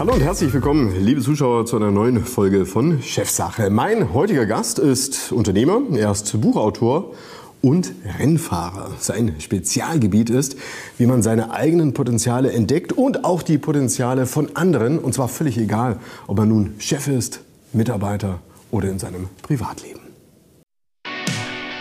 Hallo und herzlich willkommen, liebe Zuschauer, zu einer neuen Folge von Chefsache. Mein heutiger Gast ist Unternehmer, er ist Buchautor und Rennfahrer. Sein Spezialgebiet ist, wie man seine eigenen Potenziale entdeckt und auch die Potenziale von anderen. Und zwar völlig egal, ob man nun Chef ist, Mitarbeiter oder in seinem Privatleben.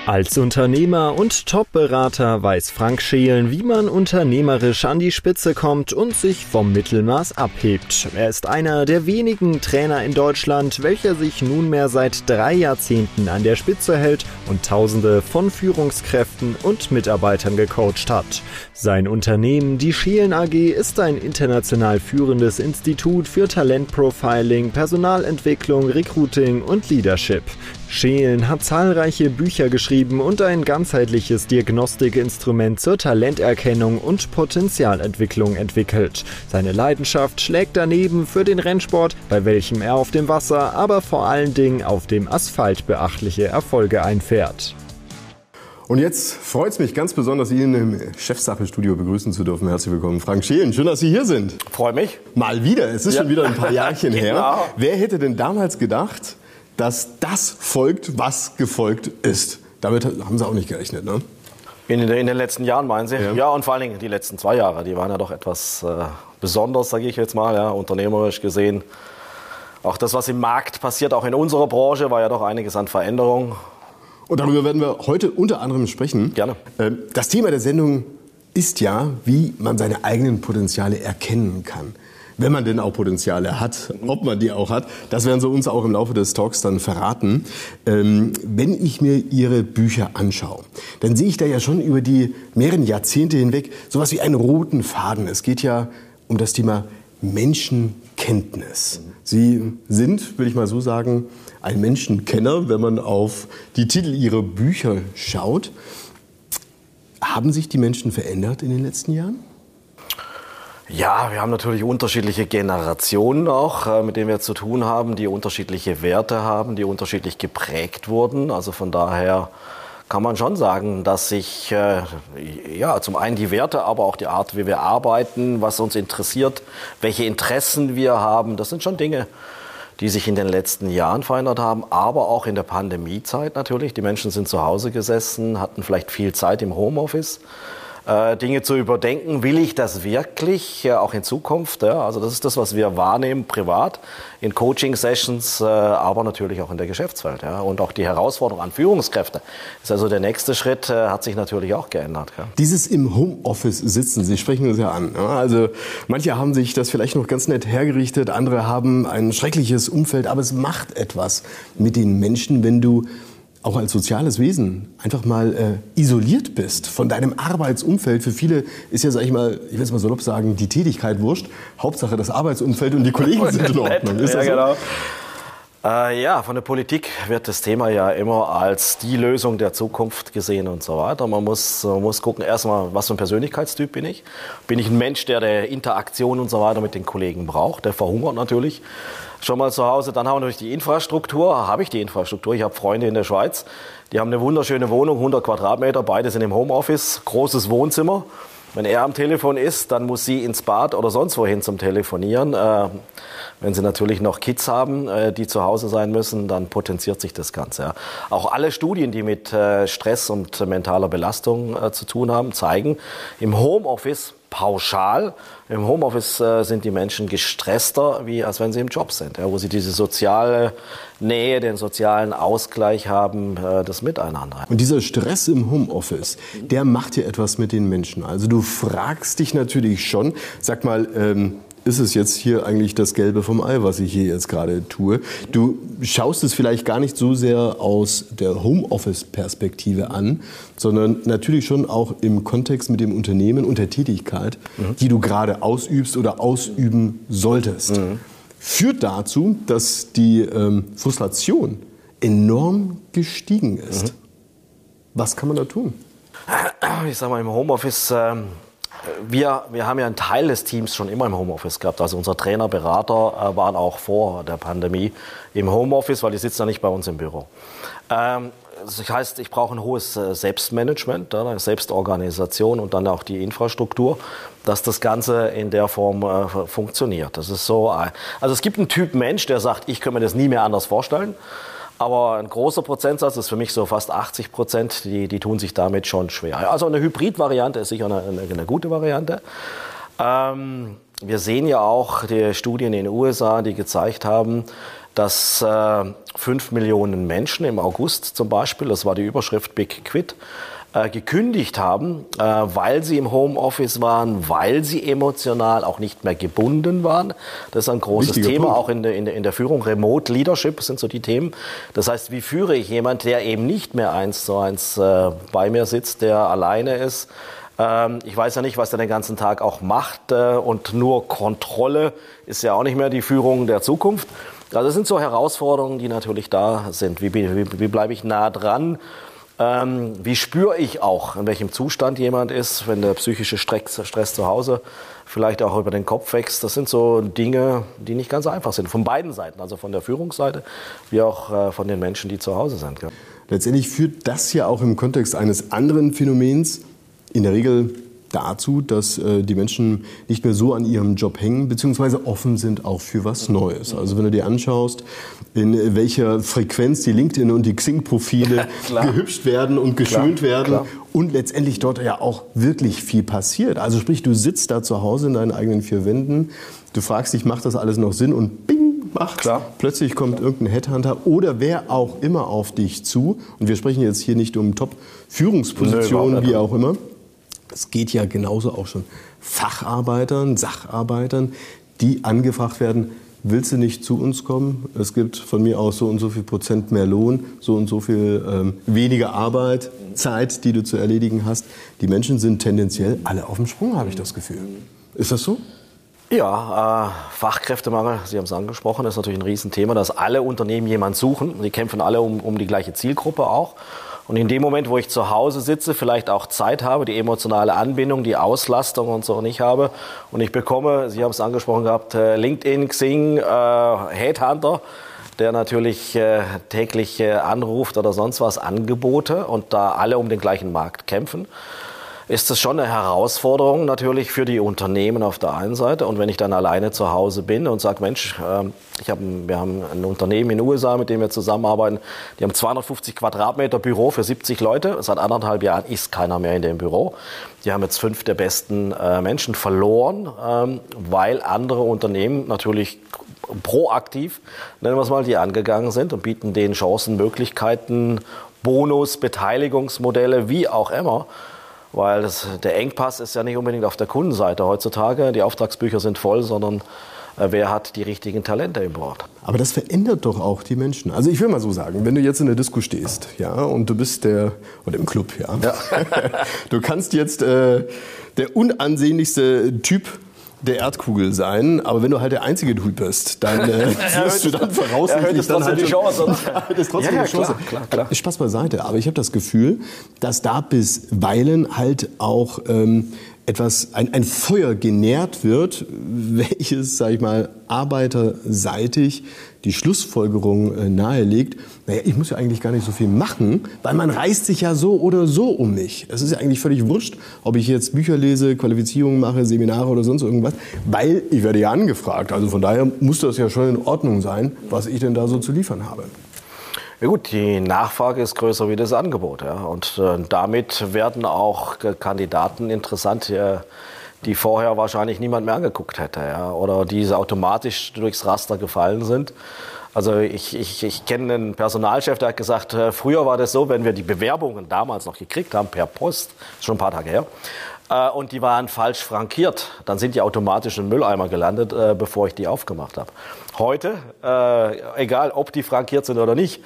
Als Unternehmer und Top-Berater weiß Frank Schelen, wie man unternehmerisch an die Spitze kommt und sich vom Mittelmaß abhebt. Er ist einer der wenigen Trainer in Deutschland, welcher sich nunmehr seit drei Jahrzehnten an der Spitze hält und Tausende von Führungskräften und Mitarbeitern gecoacht hat. Sein Unternehmen, die Schelen AG, ist ein international führendes Institut für Talentprofiling, Personalentwicklung, Recruiting und Leadership. Schelen hat zahlreiche Bücher geschrieben und ein ganzheitliches Diagnostikinstrument zur Talenterkennung und Potenzialentwicklung entwickelt. Seine Leidenschaft schlägt daneben für den Rennsport, bei welchem er auf dem Wasser, aber vor allen Dingen auf dem Asphalt beachtliche Erfolge einfährt. Und jetzt freut es mich ganz besonders, Ihnen im Chefsache-Studio begrüßen zu dürfen. Herzlich willkommen, Frank Schelen. Schön, dass Sie hier sind. Freue mich. Mal wieder. Es ist ja. schon wieder ein paar Jahrchen genau. her. Wer hätte denn damals gedacht, dass das folgt, was gefolgt ist. Damit haben Sie auch nicht gerechnet, ne? In, in den letzten Jahren meinen Sie? Ja. ja. und vor allen Dingen die letzten zwei Jahre, die waren ja doch etwas äh, besonders, sage ich jetzt mal, ja, unternehmerisch gesehen. Auch das, was im Markt passiert, auch in unserer Branche, war ja doch einiges an Veränderungen. Und darüber werden wir heute unter anderem sprechen. Gerne. Ähm, das Thema der Sendung ist ja, wie man seine eigenen Potenziale erkennen kann wenn man denn auch Potenziale hat, ob man die auch hat. Das werden Sie uns auch im Laufe des Talks dann verraten. Ähm, wenn ich mir Ihre Bücher anschaue, dann sehe ich da ja schon über die mehreren Jahrzehnte hinweg sowas wie einen roten Faden. Es geht ja um das Thema Menschenkenntnis. Sie sind, will ich mal so sagen, ein Menschenkenner, wenn man auf die Titel Ihrer Bücher schaut. Haben sich die Menschen verändert in den letzten Jahren? Ja, wir haben natürlich unterschiedliche Generationen auch, äh, mit denen wir zu tun haben, die unterschiedliche Werte haben, die unterschiedlich geprägt wurden. Also von daher kann man schon sagen, dass sich äh, ja zum einen die Werte, aber auch die Art, wie wir arbeiten, was uns interessiert, welche Interessen wir haben, das sind schon Dinge, die sich in den letzten Jahren verändert haben, aber auch in der Pandemiezeit natürlich. Die Menschen sind zu Hause gesessen, hatten vielleicht viel Zeit im Homeoffice äh, Dinge zu überdenken. Will ich das wirklich äh, auch in Zukunft? Also das ist das, was wir wahrnehmen privat in Coaching-Sessions, äh, aber natürlich auch in der Geschäftswelt. Und auch die Herausforderung an Führungskräfte ist also der nächste Schritt, hat sich natürlich auch geändert. Dieses im Homeoffice sitzen, Sie sprechen das ja an. Also manche haben sich das vielleicht noch ganz nett hergerichtet, andere haben ein schreckliches Umfeld, aber es macht etwas mit den Menschen, wenn du auch als soziales Wesen einfach mal äh, isoliert bist von deinem Arbeitsumfeld. Für viele ist ja, sag ich mal, ich will es mal salopp sagen, die Tätigkeit wurscht. Hauptsache das Arbeitsumfeld und die Kollegen sind in Ordnung. Ist ja, das so? genau. Äh, ja, von der Politik wird das Thema ja immer als die Lösung der Zukunft gesehen und so weiter. Man muss, man muss gucken, erstmal, was für ein Persönlichkeitstyp bin ich. Bin ich ein Mensch, der der Interaktion und so weiter mit den Kollegen braucht? Der verhungert natürlich schon mal zu Hause. Dann haben wir natürlich die Infrastruktur. Habe ich die Infrastruktur? Ich habe Freunde in der Schweiz, die haben eine wunderschöne Wohnung, 100 Quadratmeter, beide sind im Homeoffice, großes Wohnzimmer. Wenn er am Telefon ist, dann muss sie ins Bad oder sonst wohin zum Telefonieren. Äh, wenn Sie natürlich noch Kids haben, äh, die zu Hause sein müssen, dann potenziert sich das Ganze. Auch alle Studien, die mit äh, Stress und mentaler Belastung zu tun haben, zeigen, im Homeoffice pauschal. Im Homeoffice äh, sind die Menschen gestresster, wie als wenn sie im Job sind, ja, wo sie diese soziale Nähe, den sozialen Ausgleich haben, äh, das Miteinander. Und dieser Stress im Homeoffice, der macht ja etwas mit den Menschen. Also du fragst dich natürlich schon, sag mal, ähm, ist es jetzt hier eigentlich das Gelbe vom Ei, was ich hier jetzt gerade tue. Du schaust es vielleicht gar nicht so sehr aus der Homeoffice-Perspektive an, sondern natürlich schon auch im Kontext mit dem Unternehmen und der Tätigkeit, mhm. die du gerade ausübst oder ausüben solltest. Mhm. Führt dazu, dass die ähm, Frustration enorm gestiegen ist. Mhm. Was kann man da tun? Ich sage mal, im Homeoffice ähm wir, wir haben ja einen Teil des Teams schon immer im Homeoffice gehabt. Also unser Trainer, Berater äh, waren auch vor der Pandemie im Homeoffice, weil die sitzen ja nicht bei uns im Büro. Ähm, das heißt, ich brauche ein hohes äh, Selbstmanagement, eine Selbstorganisation und dann auch die Infrastruktur, dass das Ganze in der Form äh, funktioniert. Das ist so. Also es gibt einen Typ Mensch, der sagt, ich kann mir das nie mehr anders vorstellen. Aber ein großer Prozentsatz, das ist für mich so fast 80 Prozent, die, die tun sich damit schon schwer. Also eine Hybrid-Variante ist sicher eine, eine, eine gute Variante. Ähm, wir sehen ja auch die Studien in den USA, die gezeigt haben, dass äh, 5 Millionen Menschen im August zum Beispiel, das war die Überschrift Big Quit, äh, gekündigt haben, äh, weil sie im Homeoffice waren, weil sie emotional auch nicht mehr gebunden waren. Das ist ein großes Wichtiger Thema, Punkt. auch in der, in, der, in der Führung. Remote Leadership sind so die Themen. Das heißt, wie führe ich jemand, der eben nicht mehr eins zu eins äh, bei mir sitzt, der alleine ist, ähm, ich weiß ja nicht, was er den ganzen Tag auch macht äh, und nur Kontrolle ist ja auch nicht mehr die Führung der Zukunft. Also das sind so Herausforderungen, die natürlich da sind. Wie, wie, wie bleibe ich nah dran? Ähm, wie spüre ich auch, in welchem Zustand jemand ist, wenn der psychische Stress, Stress zu Hause vielleicht auch über den Kopf wächst? Das sind so Dinge, die nicht ganz einfach sind. Von beiden Seiten, also von der Führungsseite wie auch äh, von den Menschen, die zu Hause sind. Letztendlich führt das ja auch im Kontext eines anderen Phänomens in der Regel dazu, dass äh, die Menschen nicht mehr so an ihrem Job hängen, beziehungsweise offen sind auch für was Neues. Also wenn du dir anschaust, in welcher Frequenz die LinkedIn und die Xing-Profile gehübscht werden und geschönt klar, werden klar. und letztendlich dort ja auch wirklich viel passiert. Also sprich, du sitzt da zu Hause in deinen eigenen vier Wänden, du fragst dich, macht das alles noch Sinn und bing, macht. Klar. Plötzlich kommt irgendein Headhunter oder wer auch immer auf dich zu. Und wir sprechen jetzt hier nicht um Top-Führungspositionen, wie auch immer es geht ja genauso auch schon Facharbeitern, Sacharbeitern, die angefragt werden, willst du nicht zu uns kommen? Es gibt von mir aus so und so viel Prozent mehr Lohn, so und so viel ähm, weniger Arbeit, Zeit, die du zu erledigen hast. Die Menschen sind tendenziell alle auf dem Sprung, habe ich das Gefühl. Ist das so? Ja, äh, Fachkräftemangel, Sie haben es angesprochen, ist natürlich ein Riesenthema, dass alle Unternehmen jemanden suchen. Die kämpfen alle um, um die gleiche Zielgruppe auch. Und in dem Moment, wo ich zu Hause sitze, vielleicht auch Zeit habe, die emotionale Anbindung, die Auslastung und so nicht habe und ich bekomme, Sie haben es angesprochen gehabt, äh, LinkedIn, Xing, äh, Headhunter, der natürlich äh, täglich äh, anruft oder sonst was Angebote und da alle um den gleichen Markt kämpfen ist das schon eine Herausforderung natürlich für die Unternehmen auf der einen Seite. Und wenn ich dann alleine zu Hause bin und sage, Mensch, ähm, ich hab, wir haben ein Unternehmen in den USA, mit dem wir zusammenarbeiten, die haben 250 Quadratmeter Büro für 70 Leute. Seit anderthalb Jahren ist keiner mehr in dem Büro. Die haben jetzt fünf der besten äh, Menschen verloren, ähm, weil andere Unternehmen natürlich proaktiv, nennen wir es mal, die angegangen sind und bieten denen Chancen, Möglichkeiten, Bonus, Beteiligungsmodelle, wie auch immer weil das, der Engpass ist ja nicht unbedingt auf der Kundenseite heutzutage. Die Auftragsbücher sind voll, sondern äh, wer hat die richtigen Talente im Board. Aber das verändert doch auch die Menschen. Also ich will mal so sagen, wenn du jetzt in der Disco stehst, ja, und du bist der, oder im Club, ja, ja. du kannst jetzt äh, der unansehnlichste Typ der Erdkugel sein, aber wenn du halt der einzige Dude bist, dann äh, wirst du dann voraussichtlich dann halt die Chance. das ist trotzdem ja, ja, die Chance. Klar, klar, klar. Spaß beiseite, aber ich habe das Gefühl, dass da bisweilen halt auch ähm, etwas, ein, ein Feuer genährt wird, welches, sage ich mal, arbeiterseitig die Schlussfolgerung äh, nahelegt, naja, ich muss ja eigentlich gar nicht so viel machen, weil man reißt sich ja so oder so um mich. Es ist ja eigentlich völlig wurscht, ob ich jetzt Bücher lese, Qualifizierungen mache, Seminare oder sonst irgendwas, weil ich werde ja angefragt. Also von daher muss das ja schon in Ordnung sein, was ich denn da so zu liefern habe. Ja gut, die Nachfrage ist größer wie das Angebot. Ja. Und äh, damit werden auch Kandidaten interessant, ja, die vorher wahrscheinlich niemand mehr angeguckt hätte. Ja. Oder die automatisch durchs Raster gefallen sind. Also ich, ich, ich kenne einen Personalchef, der hat gesagt, äh, früher war das so, wenn wir die Bewerbungen damals noch gekriegt haben per Post, schon ein paar Tage her, äh, und die waren falsch frankiert, dann sind die automatisch im Mülleimer gelandet, äh, bevor ich die aufgemacht habe. Heute, äh, egal ob die frankiert sind oder nicht,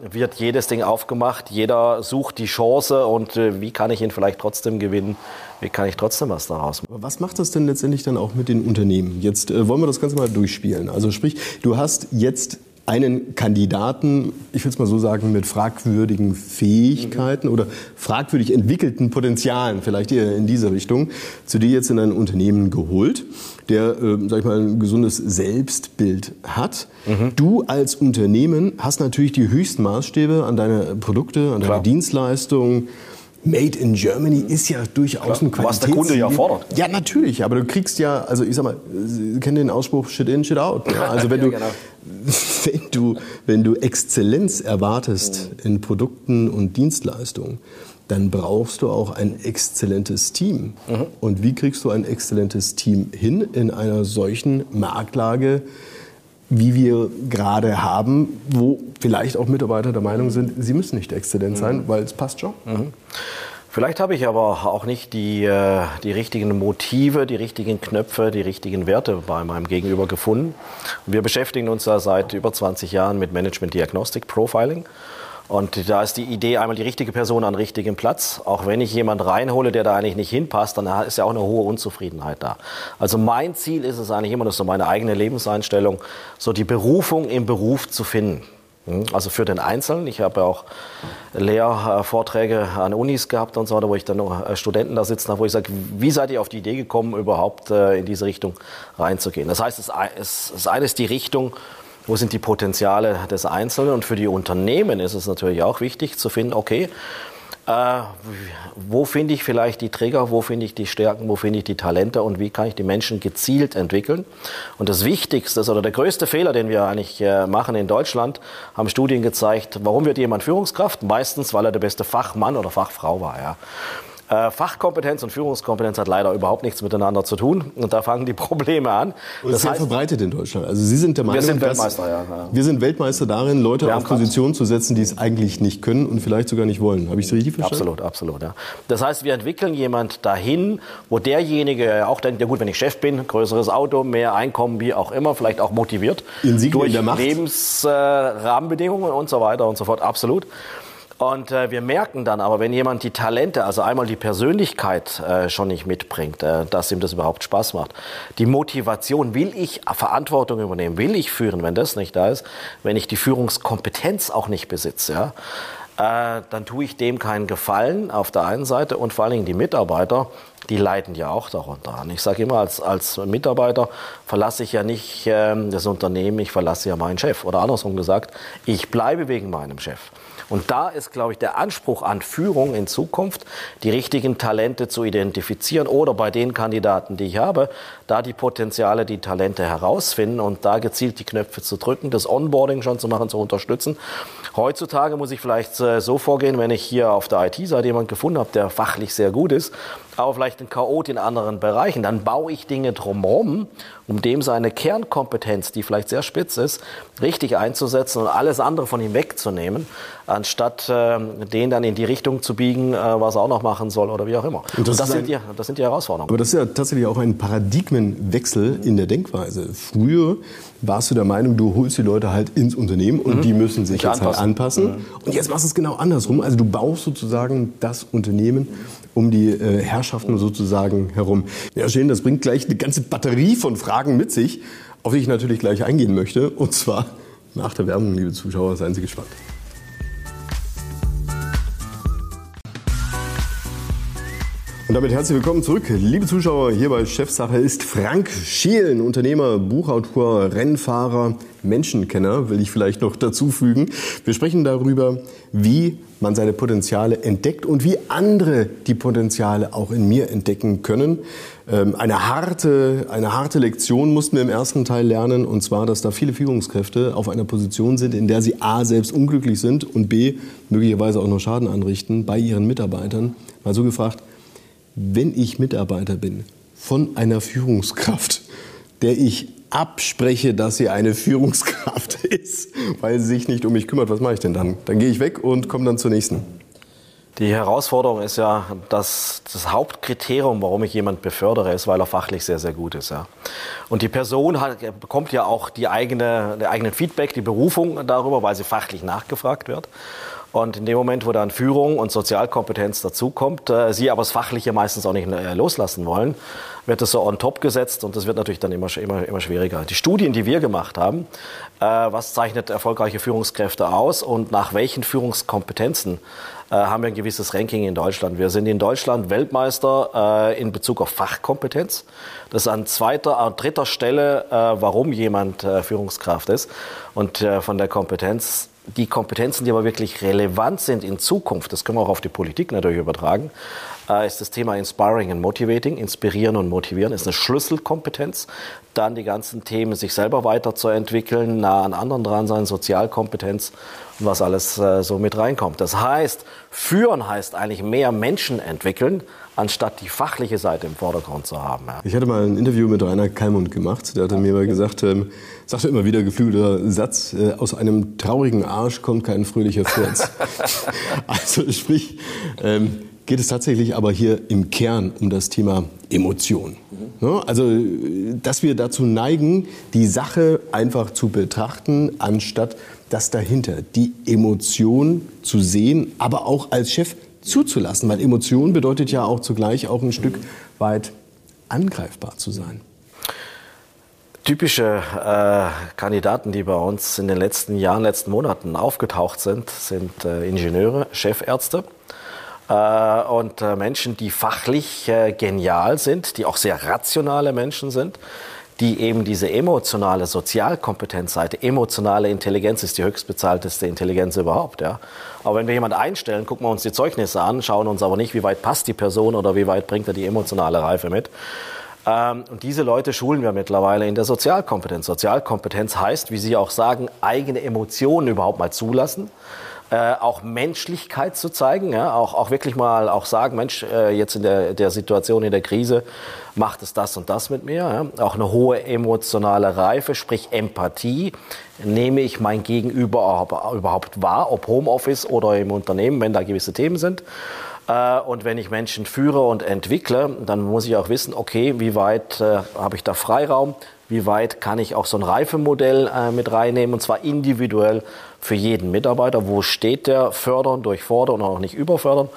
wird jedes Ding aufgemacht, jeder sucht die Chance und äh, wie kann ich ihn vielleicht trotzdem gewinnen, wie kann ich trotzdem was daraus machen. Was macht das denn letztendlich dann auch mit den Unternehmen? Jetzt äh, wollen wir das Ganze mal durchspielen. Also sprich, du hast jetzt einen Kandidaten, ich will es mal so sagen, mit fragwürdigen Fähigkeiten mhm. oder fragwürdig entwickelten Potenzialen, vielleicht eher in diese Richtung, zu dir jetzt in ein Unternehmen geholt, der, äh, sag ich mal, ein gesundes Selbstbild hat. Mhm. Du als Unternehmen hast natürlich die höchsten Maßstäbe an deine Produkte, an deine Klar. Dienstleistungen. Made in Germany ist ja durchaus Klar, ein Qualitätsziel. Was der Kunde ja fordert. Ja, natürlich, aber du kriegst ja, also ich sag mal, Sie kennen den Ausspruch Shit in, Shit out. Ne? Also wenn, ja, du, genau. Wenn, du, wenn du Exzellenz erwartest mhm. in Produkten und Dienstleistungen, dann brauchst du auch ein exzellentes Team. Mhm. Und wie kriegst du ein exzellentes Team hin in einer solchen Marktlage, wie wir gerade haben, wo vielleicht auch Mitarbeiter der Meinung sind, sie müssen nicht exzellent sein, mhm. weil es passt schon. Mhm. Vielleicht habe ich aber auch nicht die, äh, die richtigen Motive, die richtigen Knöpfe, die richtigen Werte bei meinem Gegenüber gefunden. Wir beschäftigen uns da seit über 20 Jahren mit Management Diagnostic Profiling. Und da ist die Idee einmal die richtige Person an richtigem Platz. Auch wenn ich jemand reinhole, der da eigentlich nicht hinpasst, dann ist ja auch eine hohe Unzufriedenheit da. Also mein Ziel ist es eigentlich immer, das ist so meine eigene Lebenseinstellung, so die Berufung im Beruf zu finden. Hm? Also für den Einzelnen. Ich habe auch Lehrvorträge an Unis gehabt und so weiter, wo ich dann äh, Studenten da sitzen habe, wo ich sage, wie seid ihr auf die Idee gekommen, überhaupt äh, in diese Richtung reinzugehen? Das heißt, es ist eines die Richtung, wo sind die Potenziale des Einzelnen? Und für die Unternehmen ist es natürlich auch wichtig zu finden, okay, äh, wo finde ich vielleicht die Trigger, wo finde ich die Stärken, wo finde ich die Talente und wie kann ich die Menschen gezielt entwickeln. Und das Wichtigste oder der größte Fehler, den wir eigentlich äh, machen in Deutschland, haben Studien gezeigt, warum wird jemand Führungskraft? Meistens, weil er der beste Fachmann oder Fachfrau war. Ja. Äh, Fachkompetenz und Führungskompetenz hat leider überhaupt nichts miteinander zu tun. Und da fangen die Probleme an. Und das ist heißt, sehr verbreitet in Deutschland. Also Sie sind der Meinung, wir sind Weltmeister, ja, ja. wir sind Weltmeister darin, Leute auf Positionen zu setzen, die es eigentlich nicht können und vielleicht sogar nicht wollen. Habe ich es richtig verstanden? Absolut, absolut. Ja. Das heißt, wir entwickeln jemand dahin, wo derjenige auch denkt, ja gut, wenn ich Chef bin, größeres Auto, mehr Einkommen, wie auch immer, vielleicht auch motiviert in durch in Lebensrahmenbedingungen äh, und so weiter und so fort. Absolut. Und äh, wir merken dann aber, wenn jemand die Talente, also einmal die Persönlichkeit äh, schon nicht mitbringt, äh, dass ihm das überhaupt Spaß macht. Die Motivation, will ich Verantwortung übernehmen, will ich führen, wenn das nicht da ist, wenn ich die Führungskompetenz auch nicht besitze, ja, äh, dann tue ich dem keinen Gefallen auf der einen Seite und vor allen Dingen die Mitarbeiter, die leiden ja auch darunter an. Ich sage immer, als, als Mitarbeiter verlasse ich ja nicht äh, das Unternehmen, ich verlasse ja meinen Chef. Oder andersrum gesagt, ich bleibe wegen meinem Chef. Und da ist, glaube ich, der Anspruch an Führung in Zukunft, die richtigen Talente zu identifizieren oder bei den Kandidaten, die ich habe, da die Potenziale, die Talente herausfinden und da gezielt die Knöpfe zu drücken, das Onboarding schon zu machen, zu unterstützen. Heutzutage muss ich vielleicht äh, so vorgehen, wenn ich hier auf der IT-Seite jemanden gefunden habe, der fachlich sehr gut ist, aber vielleicht ein Chaot in anderen Bereichen, dann baue ich Dinge drumherum, um dem seine Kernkompetenz, die vielleicht sehr spitz ist, richtig einzusetzen und alles andere von ihm wegzunehmen, anstatt äh, den dann in die Richtung zu biegen, äh, was er auch noch machen soll oder wie auch immer. Und das, und das, sind, die, das sind die Herausforderungen. Aber das ist ja tatsächlich auch ein Paradigmenwechsel in der Denkweise. Früher warst du der Meinung, du holst die Leute halt ins Unternehmen und mhm. die müssen sich jetzt halt anpassen. halt anpassen. Mhm. Und jetzt machst du es genau andersrum. Also du baust sozusagen das Unternehmen um die äh, Herrschaften sozusagen herum. Ja, schön, das bringt gleich eine ganze Batterie von Fragen mit sich, auf die ich natürlich gleich eingehen möchte. Und zwar nach der Werbung, liebe Zuschauer, seien Sie gespannt. Und damit herzlich willkommen zurück, liebe Zuschauer. Hier bei Chefsache ist Frank Schielen, Unternehmer, Buchautor, Rennfahrer, Menschenkenner, will ich vielleicht noch dazu fügen. Wir sprechen darüber, wie man seine Potenziale entdeckt und wie andere die Potenziale auch in mir entdecken können. Ähm, eine harte, eine harte Lektion mussten wir im ersten Teil lernen, und zwar, dass da viele Führungskräfte auf einer Position sind, in der sie A selbst unglücklich sind und B möglicherweise auch noch Schaden anrichten bei ihren Mitarbeitern. Mal so gefragt, wenn ich Mitarbeiter bin von einer Führungskraft, der ich abspreche, dass sie eine Führungskraft ist, weil sie sich nicht um mich kümmert, was mache ich denn dann? Dann gehe ich weg und komme dann zur nächsten. Die Herausforderung ist ja, dass das Hauptkriterium, warum ich jemand befördere, ist, weil er fachlich sehr, sehr gut ist. Ja. Und die Person hat, bekommt ja auch die eigene, den eigenen Feedback, die Berufung darüber, weil sie fachlich nachgefragt wird. Und in dem Moment, wo dann Führung und Sozialkompetenz dazukommt, äh, sie aber das Fachliche meistens auch nicht äh, loslassen wollen, wird das so on top gesetzt und das wird natürlich dann immer, immer, immer schwieriger. Die Studien, die wir gemacht haben, äh, was zeichnet erfolgreiche Führungskräfte aus und nach welchen Führungskompetenzen äh, haben wir ein gewisses Ranking in Deutschland. Wir sind in Deutschland Weltmeister äh, in Bezug auf Fachkompetenz. Das ist an zweiter, an dritter Stelle, äh, warum jemand äh, Führungskraft ist. Und äh, von der Kompetenz die Kompetenzen, die aber wirklich relevant sind in Zukunft, das können wir auch auf die Politik natürlich übertragen, äh, ist das Thema Inspiring and Motivating, inspirieren und motivieren, ist eine Schlüsselkompetenz. Dann die ganzen Themen, sich selber weiterzuentwickeln, nah an anderen dran sein, Sozialkompetenz und was alles äh, so mit reinkommt. Das heißt, führen heißt eigentlich mehr Menschen entwickeln, anstatt die fachliche Seite im Vordergrund zu haben. Ja. Ich hatte mal ein Interview mit Rainer Kallmund gemacht. Der hatte mir mal gesagt, ähm, sagte immer wieder geflügelter Satz, äh, aus einem traurigen Arsch kommt kein fröhlicher Furz. also sprich, ähm, geht es tatsächlich aber hier im Kern um das Thema Emotion. Mhm. Also, dass wir dazu neigen, die Sache einfach zu betrachten, anstatt das dahinter, die Emotion zu sehen, aber auch als Chef zuzulassen, weil Emotion bedeutet ja auch zugleich auch ein Stück weit angreifbar zu sein. Typische äh, Kandidaten, die bei uns in den letzten Jahren, letzten Monaten aufgetaucht sind, sind äh, Ingenieure, Chefärzte, äh, und äh, Menschen, die fachlich äh, genial sind, die auch sehr rationale Menschen sind, die eben diese emotionale Sozialkompetenzseite, emotionale Intelligenz ist die höchstbezahlteste Intelligenz überhaupt. Ja. Aber wenn wir jemanden einstellen, gucken wir uns die Zeugnisse an, schauen uns aber nicht, wie weit passt die Person oder wie weit bringt er die emotionale Reife mit. Ähm, und diese Leute schulen wir mittlerweile in der Sozialkompetenz. Sozialkompetenz heißt, wie Sie auch sagen, eigene Emotionen überhaupt mal zulassen äh, auch Menschlichkeit zu zeigen, ja, auch, auch wirklich mal auch sagen, Mensch, äh, jetzt in der, der Situation, in der Krise, macht es das und das mit mir. Ja. Auch eine hohe emotionale Reife, sprich Empathie. Nehme ich mein Gegenüber überhaupt wahr, ob Homeoffice oder im Unternehmen, wenn da gewisse Themen sind. Äh, und wenn ich Menschen führe und entwickle, dann muss ich auch wissen, okay, wie weit äh, habe ich da Freiraum? Wie weit kann ich auch so ein Reifemodell mit reinnehmen und zwar individuell für jeden Mitarbeiter? Wo steht der? Fördern, durchfordern und auch nicht überfördern.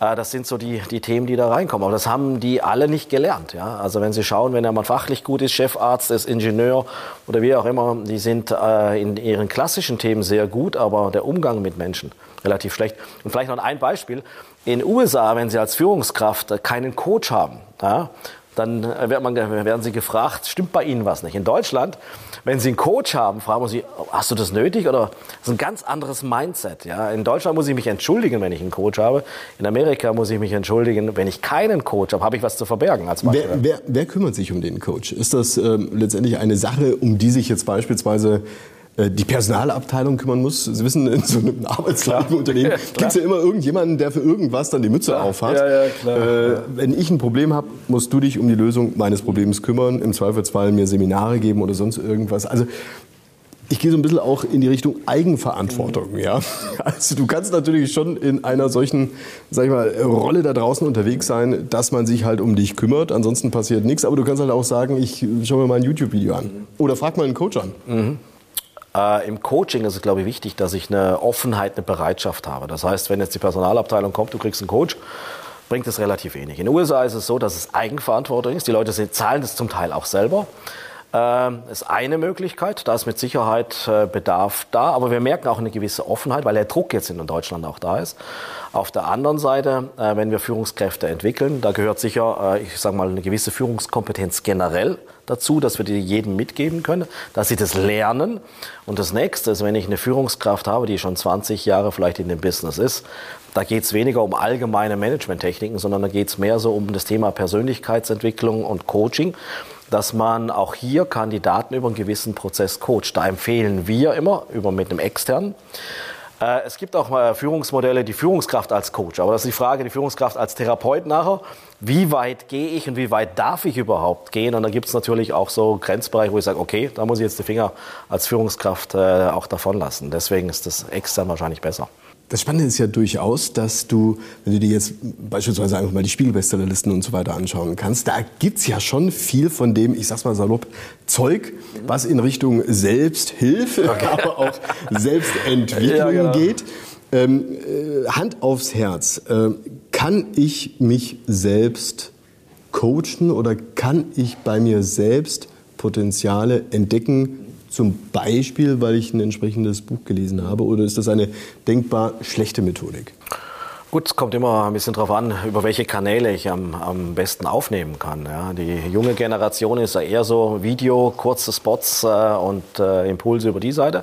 Äh, das sind so die, die Themen, die da reinkommen. Aber das haben die alle nicht gelernt. Ja? Also wenn Sie schauen, wenn jemand fachlich gut ist, Chefarzt ist, Ingenieur oder wie auch immer, die sind äh, in ihren klassischen Themen sehr gut, aber der Umgang mit Menschen relativ schlecht. Und vielleicht noch ein Beispiel. In USA, wenn Sie als Führungskraft keinen Coach haben, ja, dann äh, wird man, werden Sie gefragt, stimmt bei Ihnen was nicht? In Deutschland, wenn Sie einen Coach haben, fragen Sie, hast du das nötig? Oder das ist ein ganz anderes Mindset. Ja? In Deutschland muss ich mich entschuldigen, wenn ich einen Coach habe. In Amerika muss ich mich entschuldigen, wenn ich keinen Coach habe, habe ich was zu verbergen. Als wer, wer, wer kümmert sich um den Coach? Ist das ähm, letztendlich eine Sache, um die sich jetzt beispielsweise die Personalabteilung kümmern muss. Sie wissen, in so einem arbeitsgleichen Unternehmen ja, gibt es ja immer irgendjemanden, der für irgendwas dann die Mütze klar. aufhat. Ja, ja, klar. Äh, wenn ich ein Problem habe, musst du dich um die Lösung meines Problems kümmern. Im Zweifelsfall mir Seminare geben oder sonst irgendwas. Also ich gehe so ein bisschen auch in die Richtung Eigenverantwortung, ja. Also du kannst natürlich schon in einer solchen, sag ich mal, Rolle da draußen unterwegs sein, dass man sich halt um dich kümmert. Ansonsten passiert nichts. Aber du kannst halt auch sagen, ich schaue mir mal ein YouTube-Video an. Oder frag mal einen Coach an. Mhm. Äh, Im Coaching ist es, glaube ich, wichtig, dass ich eine Offenheit, eine Bereitschaft habe. Das heißt, wenn jetzt die Personalabteilung kommt, du kriegst einen Coach, bringt es relativ wenig. In den USA ist es so, dass es Eigenverantwortung ist. Die Leute zahlen das zum Teil auch selber. Ähm, ist eine Möglichkeit, da ist mit Sicherheit äh, Bedarf da, aber wir merken auch eine gewisse Offenheit, weil der Druck jetzt in Deutschland auch da ist. Auf der anderen Seite, äh, wenn wir Führungskräfte entwickeln, da gehört sicher, äh, ich sage mal, eine gewisse Führungskompetenz generell dazu, dass wir die jedem mitgeben können, dass sie das lernen. Und das nächste ist, wenn ich eine Führungskraft habe, die schon 20 Jahre vielleicht in dem Business ist, da geht es weniger um allgemeine Managementtechniken, sondern da geht es mehr so um das Thema Persönlichkeitsentwicklung und Coaching dass man auch hier Kandidaten über einen gewissen Prozess coacht. Da empfehlen wir immer über mit einem externen. Äh, es gibt auch mal Führungsmodelle, die Führungskraft als Coach. Aber das ist die Frage, die Führungskraft als Therapeut nachher. Wie weit gehe ich und wie weit darf ich überhaupt gehen? Und da gibt es natürlich auch so Grenzbereiche, wo ich sage, okay, da muss ich jetzt die Finger als Führungskraft äh, auch davon lassen. Deswegen ist das extern wahrscheinlich besser. Das Spannende ist ja durchaus, dass du, wenn du dir jetzt beispielsweise einfach mal die Spiegelbestsellerlisten und so weiter anschauen kannst, da gibt's ja schon viel von dem, ich sag's mal salopp, Zeug, was in Richtung Selbsthilfe, okay. aber auch Selbstentwicklung ja, genau. geht. Ähm, äh, Hand aufs Herz. Äh, kann ich mich selbst coachen oder kann ich bei mir selbst Potenziale entdecken, zum Beispiel, weil ich ein entsprechendes Buch gelesen habe? Oder ist das eine denkbar schlechte Methodik? Gut, es kommt immer ein bisschen darauf an, über welche Kanäle ich am, am besten aufnehmen kann. Ja. Die junge Generation ist ja eher so Video, kurze Spots äh, und äh, Impulse über die Seite.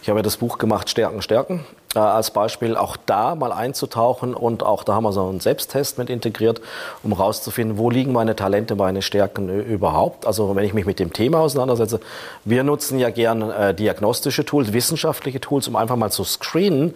Ich habe ja das Buch gemacht, Stärken, Stärken äh, als Beispiel auch da mal einzutauchen und auch da haben wir so einen Selbsttest mit integriert, um rauszufinden, wo liegen meine Talente, meine Stärken überhaupt. Also wenn ich mich mit dem Thema auseinandersetze, wir nutzen ja gern äh, diagnostische Tools, wissenschaftliche Tools, um einfach mal zu screenen,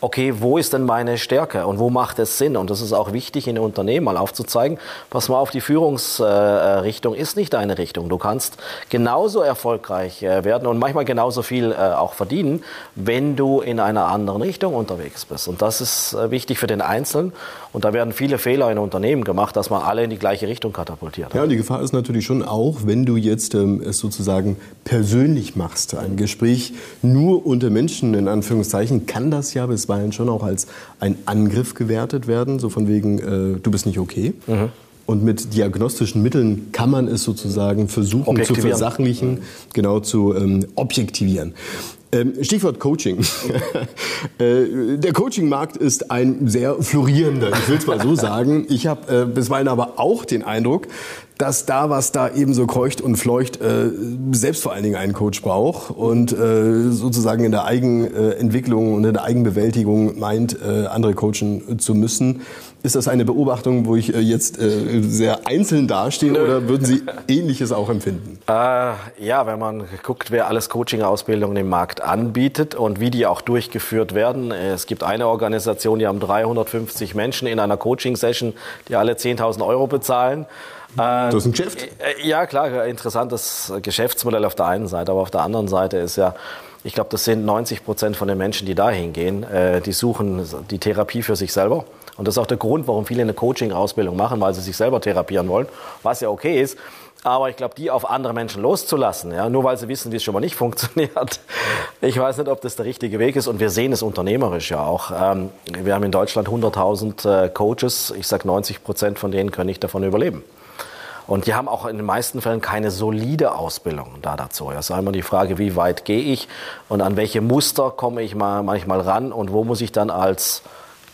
okay, wo ist denn meine Stärke und wo macht es Sinn? Und das ist auch wichtig in Unternehmen mal aufzuzeigen, pass mal auf, die Führungsrichtung ist nicht deine Richtung. Du kannst genauso erfolgreich äh, werden und manchmal genauso viel äh, auch verdienen, wenn du in einer anderen anderen Richtung unterwegs bist. Und das ist äh, wichtig für den Einzelnen. Und da werden viele Fehler in Unternehmen gemacht, dass man alle in die gleiche Richtung katapultiert. Ja, und die Gefahr ist natürlich schon auch, wenn du jetzt ähm, es sozusagen persönlich machst, ein Gespräch nur unter Menschen, in Anführungszeichen, kann das ja bisweilen schon auch als ein Angriff gewertet werden, so von wegen, äh, du bist nicht okay. Mhm. Und mit diagnostischen Mitteln kann man es sozusagen versuchen zu versachlichen, mhm. genau zu ähm, objektivieren. Ähm, Stichwort Coaching. Äh, der Coaching-Markt ist ein sehr florierender, ich will es mal so sagen. Ich habe äh, bisweilen aber auch den Eindruck, dass da, was da eben so kreucht und fleucht, äh, selbst vor allen Dingen einen Coach braucht und sozusagen in der Eigenentwicklung und in der Eigenbewältigung meint, andere coachen zu müssen. Ist das eine Beobachtung, wo ich äh, jetzt äh, sehr einzeln dastehe Nö. oder würden Sie Ähnliches auch empfinden? Äh, ja, wenn man guckt, wer alles Coaching-Ausbildungen im Markt anbietet und wie die auch durchgeführt werden. Es gibt eine Organisation, die haben 350 Menschen in einer Coaching-Session, die alle 10.000 Euro bezahlen. Das ist ein Geschäft? Äh, ja, klar, interessantes Geschäftsmodell auf der einen Seite, aber auf der anderen Seite ist ja, ich glaube, das sind 90 Prozent von den Menschen, die da hingehen, die suchen die Therapie für sich selber. Und das ist auch der Grund, warum viele eine Coaching-Ausbildung machen, weil sie sich selber therapieren wollen, was ja okay ist. Aber ich glaube, die auf andere Menschen loszulassen, ja, nur weil sie wissen, wie es schon mal nicht funktioniert, ich weiß nicht, ob das der richtige Weg ist. Und wir sehen es unternehmerisch ja auch. Ähm, wir haben in Deutschland 100.000 äh, Coaches. Ich sage, 90 Prozent von denen können nicht davon überleben. Und die haben auch in den meisten Fällen keine solide Ausbildung da dazu. Es ist einmal die Frage, wie weit gehe ich und an welche Muster komme ich mal manchmal ran und wo muss ich dann als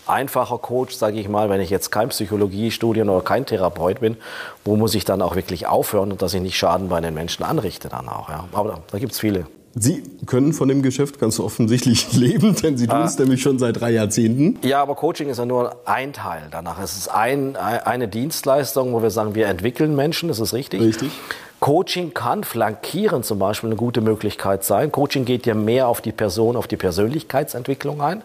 einfacher Coach, sage ich mal, wenn ich jetzt kein Psychologiestudien oder kein Therapeut bin, wo muss ich dann auch wirklich aufhören und dass ich nicht Schaden bei den Menschen anrichte dann auch. Ja. Aber da, da gibt es viele. Sie können von dem Geschäft ganz offensichtlich leben, denn Sie tun es ah. nämlich schon seit drei Jahrzehnten. Ja, aber Coaching ist ja nur ein Teil danach. Es ist ein, eine Dienstleistung, wo wir sagen, wir entwickeln Menschen, das ist richtig. Richtig. Coaching kann flankieren zum Beispiel eine gute Möglichkeit sein. Coaching geht ja mehr auf die Person, auf die Persönlichkeitsentwicklung ein.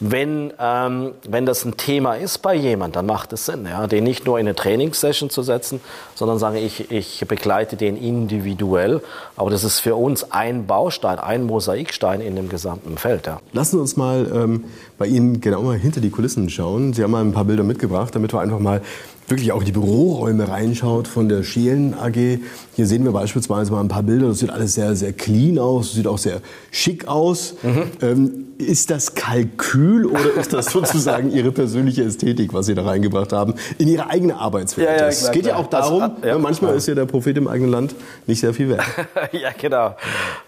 Wenn, ähm, wenn das ein Thema ist bei jemand, dann macht es Sinn, ja, den nicht nur in eine Trainingssession zu setzen, sondern sagen, ich, ich begleite den individuell. Aber das ist für uns ein Baustein, ein Mosaikstein in dem gesamten Feld. Ja. Lassen Sie uns mal ähm, bei Ihnen genau mal hinter die Kulissen schauen. Sie haben mal ein paar Bilder mitgebracht, damit wir einfach mal wirklich auch die Büroräume reinschaut von der Schelen AG. Hier sehen wir beispielsweise mal ein paar Bilder. Das sieht alles sehr, sehr clean aus, sieht auch sehr schick aus. Mhm. Ähm, ist das Kalkül oder ist das sozusagen Ihre persönliche Ästhetik, was Sie da reingebracht haben, in Ihre eigene Arbeitswelt? Ja, ja, es geht ja auch darum, also, ja, manchmal ist ja der Prophet im eigenen Land nicht sehr viel wert. ja, genau.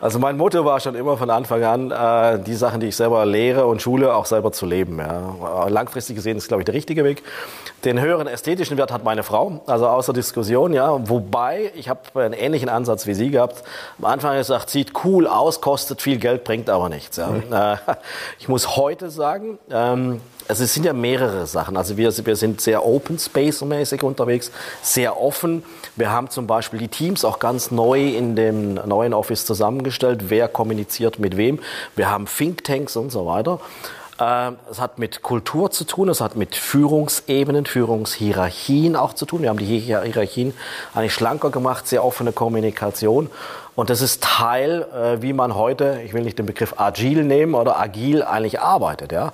Also mein Motto war schon immer von Anfang an, äh, die Sachen, die ich selber lehre und schule, auch selber zu leben. Ja. Langfristig gesehen ist, glaube ich, der richtige Weg. Den höheren ästhetischen Wert hat meine Frau, also außer Diskussion, ja. Wobei, ich habe einen ähnlichen Ansatz wie sie gehabt. Am Anfang habe ich gesagt, sieht cool aus, kostet viel Geld, bringt aber nichts. Ja. Mhm. Ich muss heute sagen, ähm, also es sind ja mehrere Sachen. Also wir, wir sind sehr Open Space mäßig unterwegs, sehr offen. Wir haben zum Beispiel die Teams auch ganz neu in dem neuen Office zusammengestellt. Wer kommuniziert mit wem? Wir haben Thinktanks und so weiter. Ähm, es hat mit Kultur zu tun, es hat mit Führungsebenen, Führungshierarchien auch zu tun. Wir haben die Hierarchien eigentlich schlanker gemacht, sehr offene Kommunikation. Und das ist Teil, äh, wie man heute, ich will nicht den Begriff agil nehmen oder agil eigentlich arbeitet. Ja.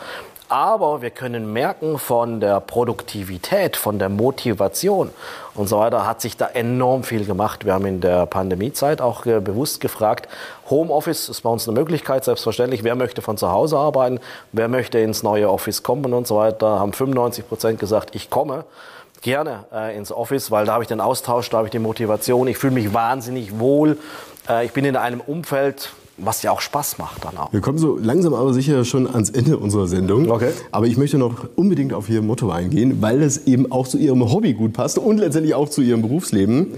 Aber wir können merken, von der Produktivität, von der Motivation und so weiter hat sich da enorm viel gemacht. Wir haben in der Pandemiezeit auch äh, bewusst gefragt, Homeoffice ist bei uns eine Möglichkeit, selbstverständlich. Wer möchte von zu Hause arbeiten? Wer möchte ins neue Office kommen und so weiter? Haben 95 Prozent gesagt, ich komme gerne äh, ins Office, weil da habe ich den Austausch, da habe ich die Motivation. Ich fühle mich wahnsinnig wohl. Äh, ich bin in einem Umfeld, was ja auch Spaß macht dann auch. Wir kommen so langsam aber sicher schon ans Ende unserer Sendung. Okay. Aber ich möchte noch unbedingt auf Ihr Motto eingehen, weil es eben auch zu Ihrem Hobby gut passt und letztendlich auch zu Ihrem Berufsleben.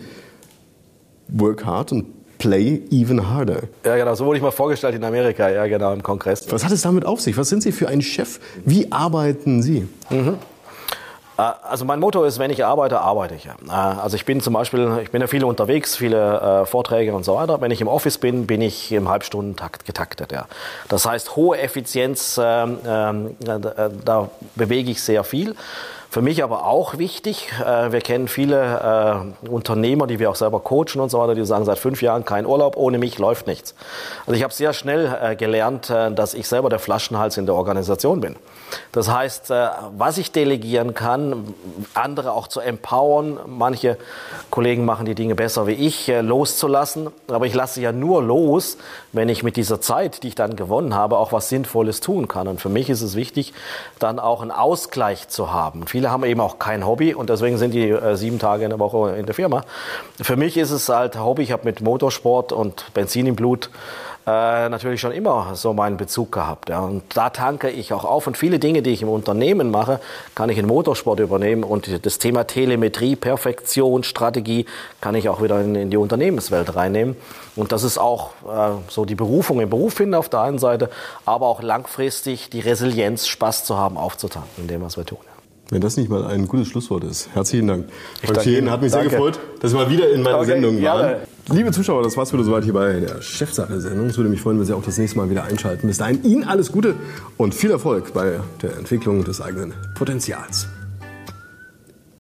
Work hard and play even harder. Ja, genau. So wurde ich mal vorgestellt in Amerika, ja, genau, im Kongress. Was hat es damit auf sich? Was sind Sie für ein Chef? Wie arbeiten Sie? Mhm. Äh, also mein Motto ist, wenn ich arbeite, arbeite ich. Äh, also ich bin zum Beispiel, ich bin ja viele unterwegs, viele äh, Vorträge und so weiter. Wenn ich im Office bin, bin ich im Halbstundentakt getaktet. Ja. Das heißt, hohe Effizienz, ähm, ähm, da bewege ich sehr viel. Für mich aber auch wichtig, wir kennen viele Unternehmer, die wir auch selber coachen und so weiter, die sagen, seit fünf Jahren kein Urlaub, ohne mich läuft nichts. Also ich habe sehr schnell gelernt, dass ich selber der Flaschenhals in der Organisation bin. Das heißt, äh, was ich delegieren kann, andere auch zu empowern. Manche Kollegen machen die Dinge besser wie ich, äh, loszulassen. Aber ich lasse ja nur los, wenn ich mit dieser Zeit, die ich dann gewonnen habe, auch was Sinnvolles tun kann. Und für mich ist es wichtig, dann auch einen Ausgleich zu haben. Viele haben eben auch kein Hobby und deswegen sind die äh, sieben Tage in der Woche in der Firma. Für mich ist es halt Hobby. Ich habe mit Motorsport und Benzin im Blut äh, natürlich schon immer so meinen Bezug gehabt. Ja. Und da tanke ich auch auf. Und viele Dinge, die ich im Unternehmen mache, kann ich in Motorsport übernehmen. Und das Thema Telemetrie, Perfektion, Strategie kann ich auch wieder in, in die Unternehmenswelt reinnehmen. Und das ist auch äh, so die Berufung im Beruf finden auf der einen Seite, aber auch langfristig die Resilienz, Spaß zu haben, aufzutanken in dem, was wir tun. Wenn das nicht mal ein gutes Schlusswort ist. Herzlichen Dank. Danke Ihnen. Hat mich danke. sehr gefreut, dass Sie mal wieder in meiner okay, Sendung waren. Gerne. Liebe Zuschauer, das war's wieder soweit hier bei der Chefsache-Sendung. Es würde mich freuen, wenn Sie auch das nächste Mal wieder einschalten. Bis dahin Ihnen alles Gute und viel Erfolg bei der Entwicklung des eigenen Potenzials.